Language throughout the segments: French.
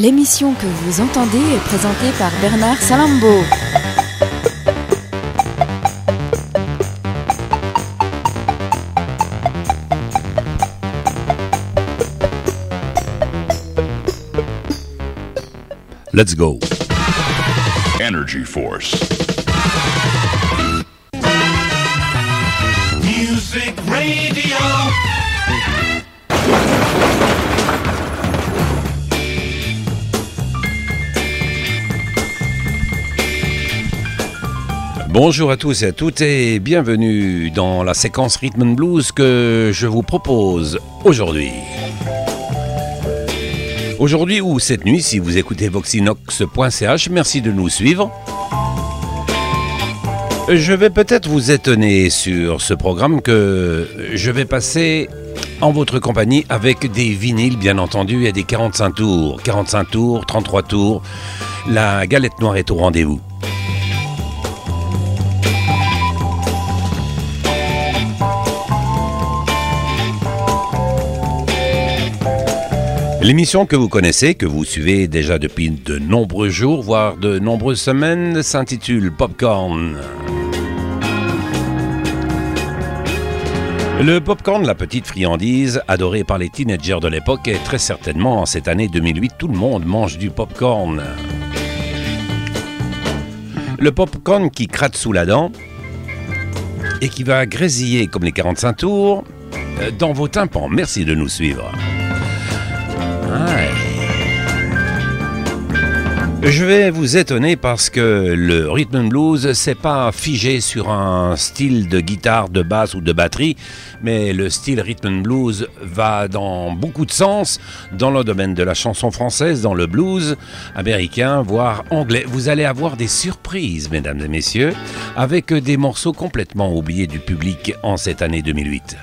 L'émission que vous entendez est présentée par Bernard Salambo. Let's go. Energy Force. Music Radio. Bonjour à tous et à toutes et bienvenue dans la séquence Rhythm and Blues que je vous propose aujourd'hui. Aujourd'hui ou cette nuit, si vous écoutez voxinox.ch, merci de nous suivre. Je vais peut-être vous étonner sur ce programme que je vais passer en votre compagnie avec des vinyles bien entendu et des 45 tours. 45 tours, 33 tours. La galette noire est au rendez-vous. L'émission que vous connaissez, que vous suivez déjà depuis de nombreux jours, voire de nombreuses semaines, s'intitule Popcorn. Le popcorn, la petite friandise adorée par les teenagers de l'époque, et très certainement en cette année 2008, tout le monde mange du popcorn. Le popcorn qui gratte sous la dent et qui va grésiller comme les 45 tours euh, dans vos tympans. Merci de nous suivre. Je vais vous étonner parce que le rhythm and blues, c'est pas figé sur un style de guitare, de basse ou de batterie, mais le style rhythm and blues va dans beaucoup de sens, dans le domaine de la chanson française, dans le blues américain, voire anglais. Vous allez avoir des surprises, mesdames et messieurs, avec des morceaux complètement oubliés du public en cette année 2008.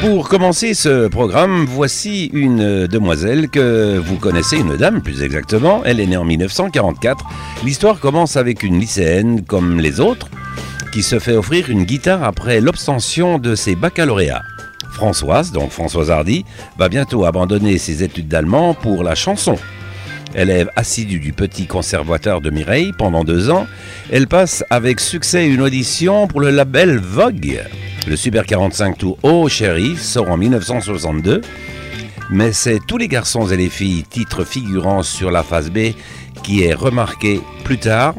Pour commencer ce programme, voici une demoiselle que vous connaissez, une dame plus exactement. Elle est née en 1944. L'histoire commence avec une lycéenne comme les autres qui se fait offrir une guitare après l'obtention de ses baccalauréats. Françoise, donc Françoise Hardy, va bientôt abandonner ses études d'allemand pour la chanson. Élève assidue du petit conservatoire de Mireille pendant deux ans, elle passe avec succès une audition pour le label Vogue. Le Super 45 Tour Oh Chéri sort en 1962, mais c'est tous les garçons et les filles, titre figurant sur la phase B, qui est remarqué plus tard.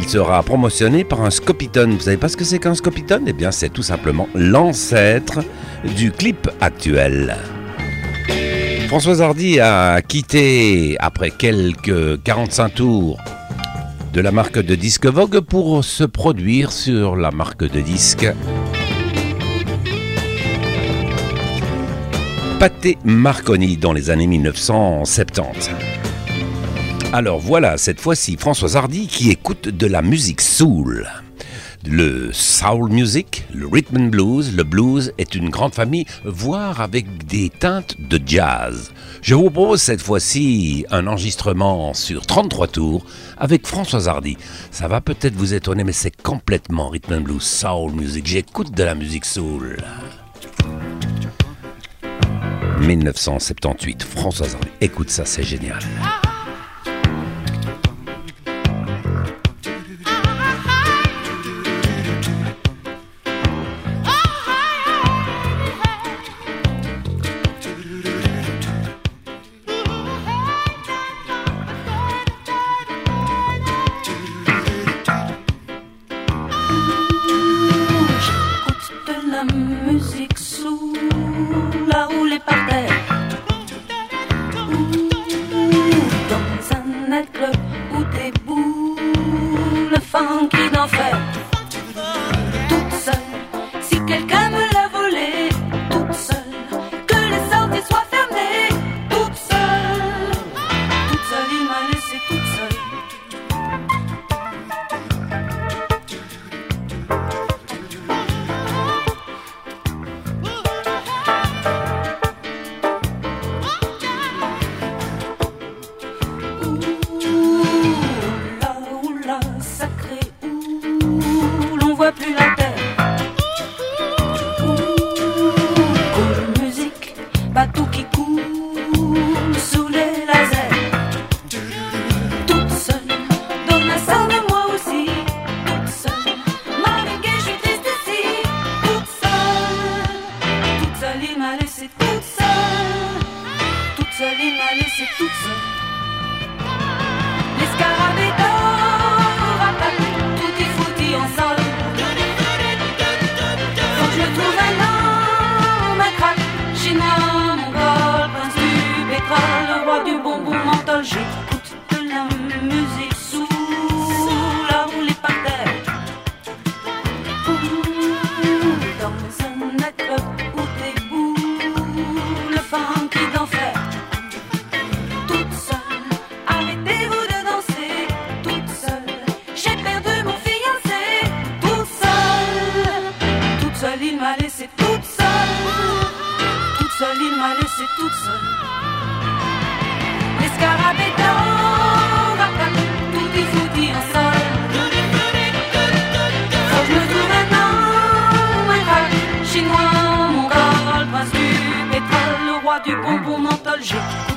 Il sera promotionné par un Scopitone. Vous savez pas ce que c'est qu'un Scopitone? Eh bien, c'est tout simplement l'ancêtre du clip actuel. Françoise Hardy a quitté, après quelques 45 tours, de la marque de disque Vogue pour se produire sur la marque de disque Pathé Marconi dans les années 1970. Alors voilà, cette fois-ci, Françoise Hardy qui écoute de la musique soul. Le soul music, le rhythm and blues, le blues est une grande famille, voire avec des teintes de jazz. Je vous propose cette fois-ci un enregistrement sur 33 tours avec Françoise Hardy. Ça va peut-être vous étonner, mais c'est complètement rhythm and blues, soul music. J'écoute de la musique soul. 1978, Françoise. Écoute ça, c'est génial. Allez, c'est tout. nostalgique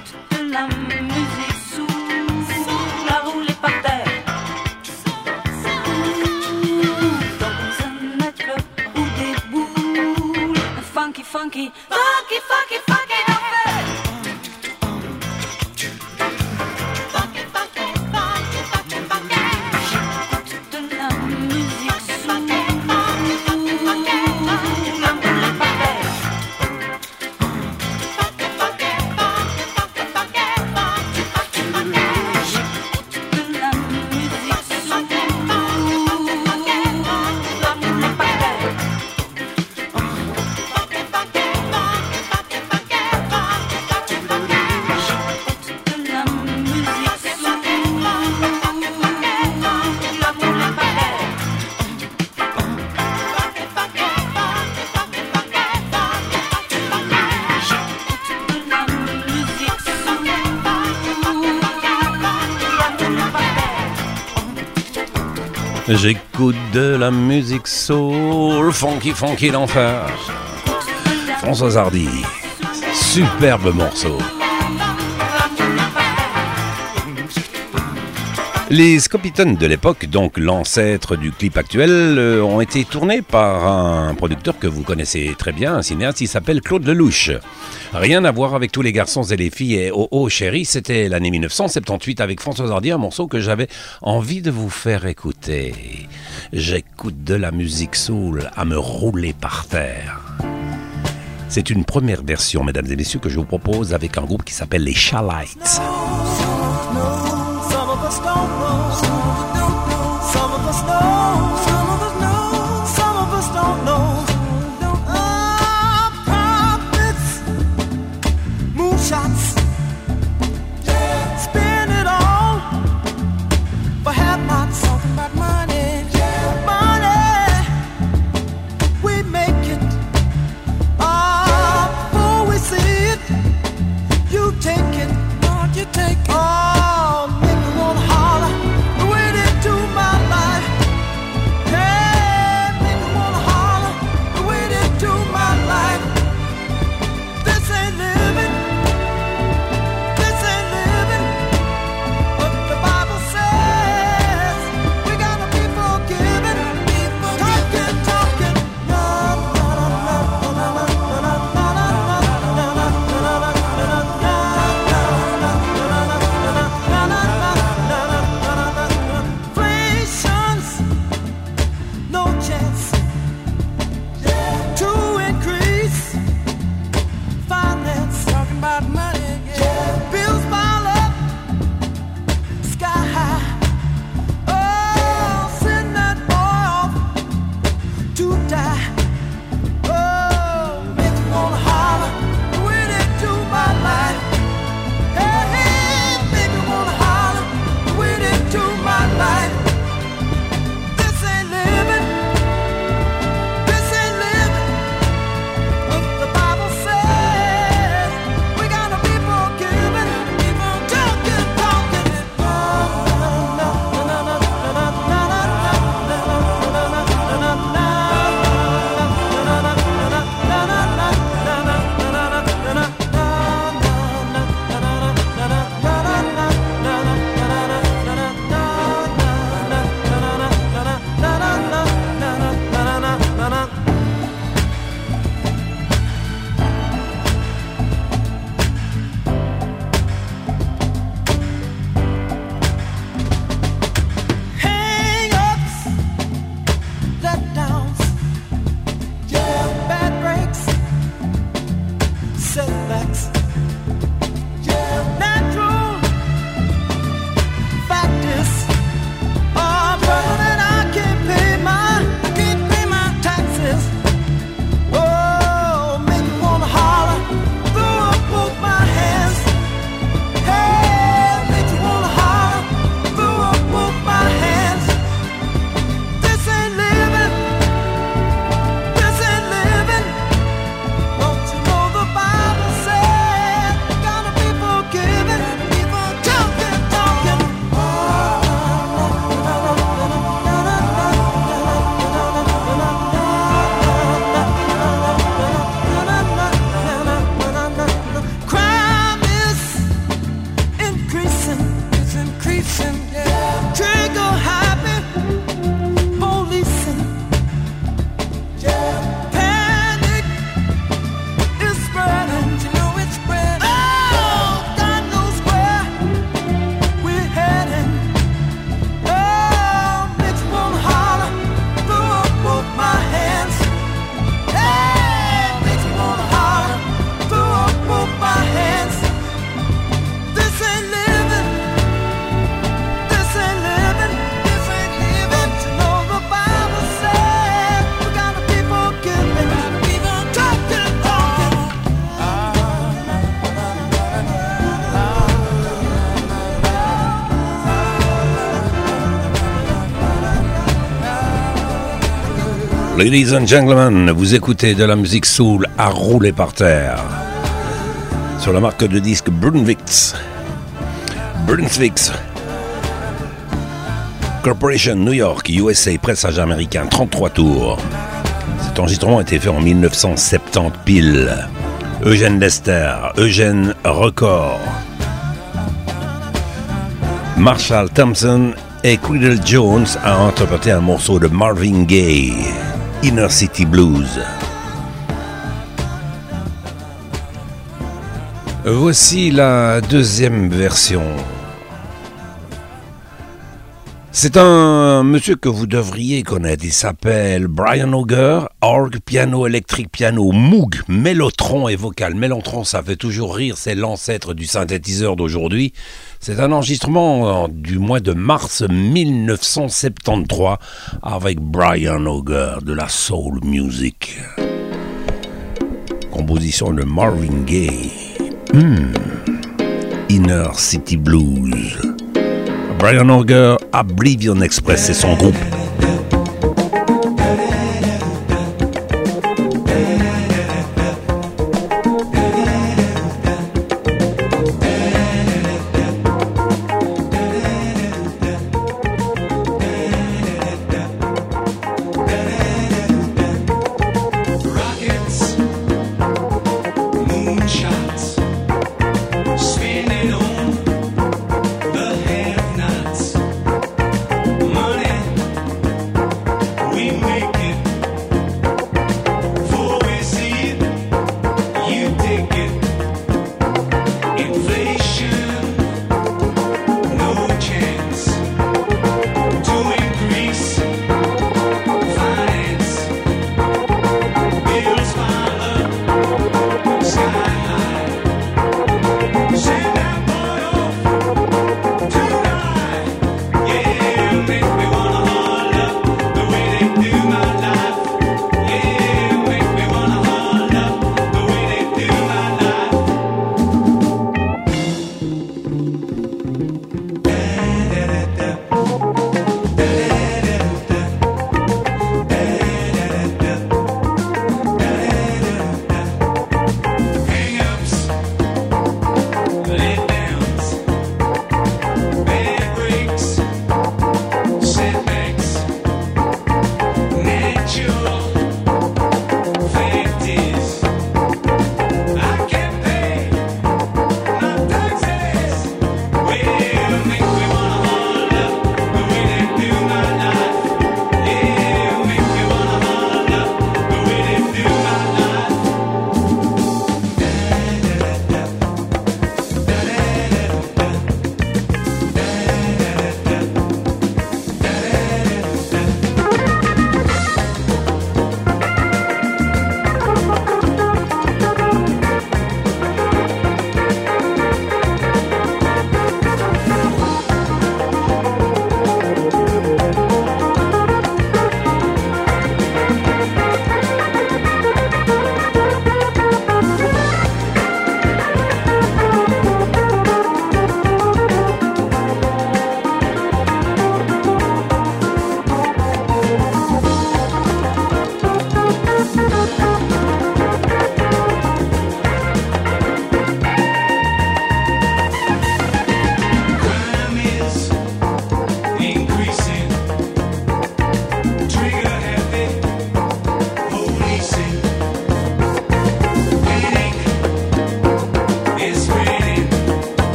musique soul, funky, funky l'enfer. François Hardy, superbe morceau. Les Scopitons de l'époque, donc l'ancêtre du clip actuel, euh, ont été tournés par un producteur que vous connaissez très bien, un cinéaste, il s'appelle Claude Lelouch. Rien à voir avec tous les garçons et les filles et Oh oh chérie, c'était l'année 1978 avec François Hardy, un morceau que j'avais envie de vous faire écouter. J'écoute de la musique soul à me rouler par terre. C'est une première version, mesdames et messieurs, que je vous propose avec un groupe qui s'appelle les Shalites. Ladies and gentlemen, vous écoutez de la musique soul à rouler par terre. Sur la marque de disque Brunswick. Brunswick. Corporation New York, USA, pressage américain, 33 tours. Cet enregistrement a été fait en 1970 pile. Eugène Lester, Eugène Record. Marshall Thompson et Creedle Jones a interprété un morceau de Marvin Gaye, Inner City Blues. Voici la deuxième version. C'est un monsieur que vous devriez connaître. Il s'appelle Brian Auger, orgue, piano électrique, piano, Moog, mélotron et vocal. Mélotron, ça fait toujours rire, c'est l'ancêtre du synthétiseur d'aujourd'hui. C'est un enregistrement euh, du mois de mars 1973 avec Brian Auger de la soul music. Composition de Marvin Gaye. Hmm. Inner City Blues. Brian Auger, Oblivion Express, c'est son groupe.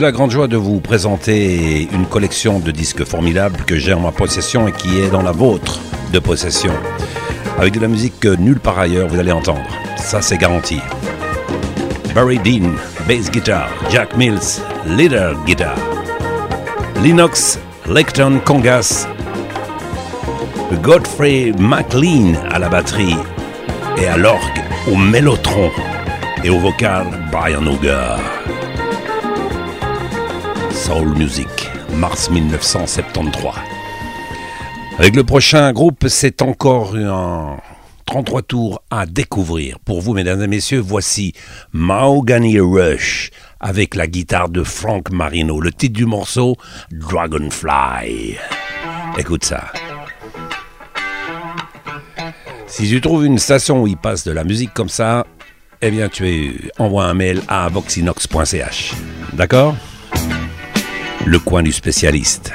J'ai la grande joie de vous présenter une collection de disques formidables que j'ai en ma possession et qui est dans la vôtre de possession. Avec de la musique que nulle part ailleurs vous allez entendre. Ça, c'est garanti. Barry Dean, bass guitar, Jack Mills, leader guitar, Linux, Lecton Congas, Godfrey McLean à la batterie et à l'orgue, au mélotron et au vocal Brian Auger. Soul Music, mars 1973. Avec le prochain groupe, c'est encore un 33 tours à découvrir. Pour vous, mesdames et messieurs, voici Mahogany Rush avec la guitare de Frank Marino. Le titre du morceau, Dragonfly. Écoute ça. Si tu trouves une station où il passe de la musique comme ça, eh bien tu envoies un mail à voxinox.ch. D'accord? Le coin du spécialiste.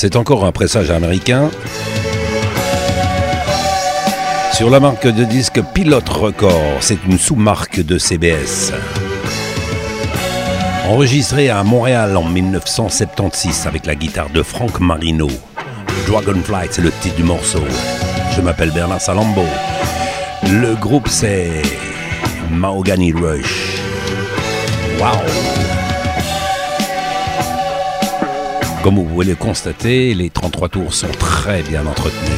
C'est encore un pressage américain. Sur la marque de disque Pilote Record, c'est une sous-marque de CBS. Enregistré à Montréal en 1976 avec la guitare de Frank Marino. Dragonflight, c'est le titre du morceau. Je m'appelle Bernard Salambo. Le groupe, c'est Mahogany Rush. Wow! Comme vous pouvez le constater, les 33 tours sont très bien entretenus.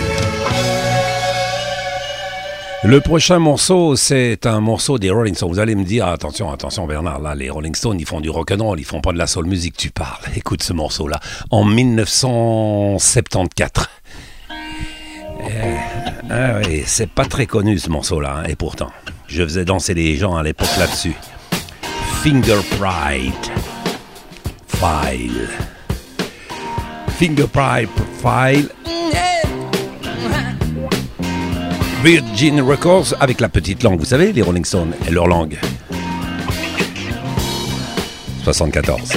Le prochain morceau, c'est un morceau des Rolling Stones. Vous allez me dire, attention, attention Bernard, là, les Rolling Stones, ils font du rock'n'roll, ils font pas de la soul music, tu parles. Écoute ce morceau-là, en 1974. Eh, ah oui, c'est pas très connu ce morceau-là, hein, et pourtant, je faisais danser les gens à l'époque là-dessus. Finger Pride. File. Finger Pride File. Virgin Records avec la petite langue. Vous savez, les Rolling Stones et leur langue. 74.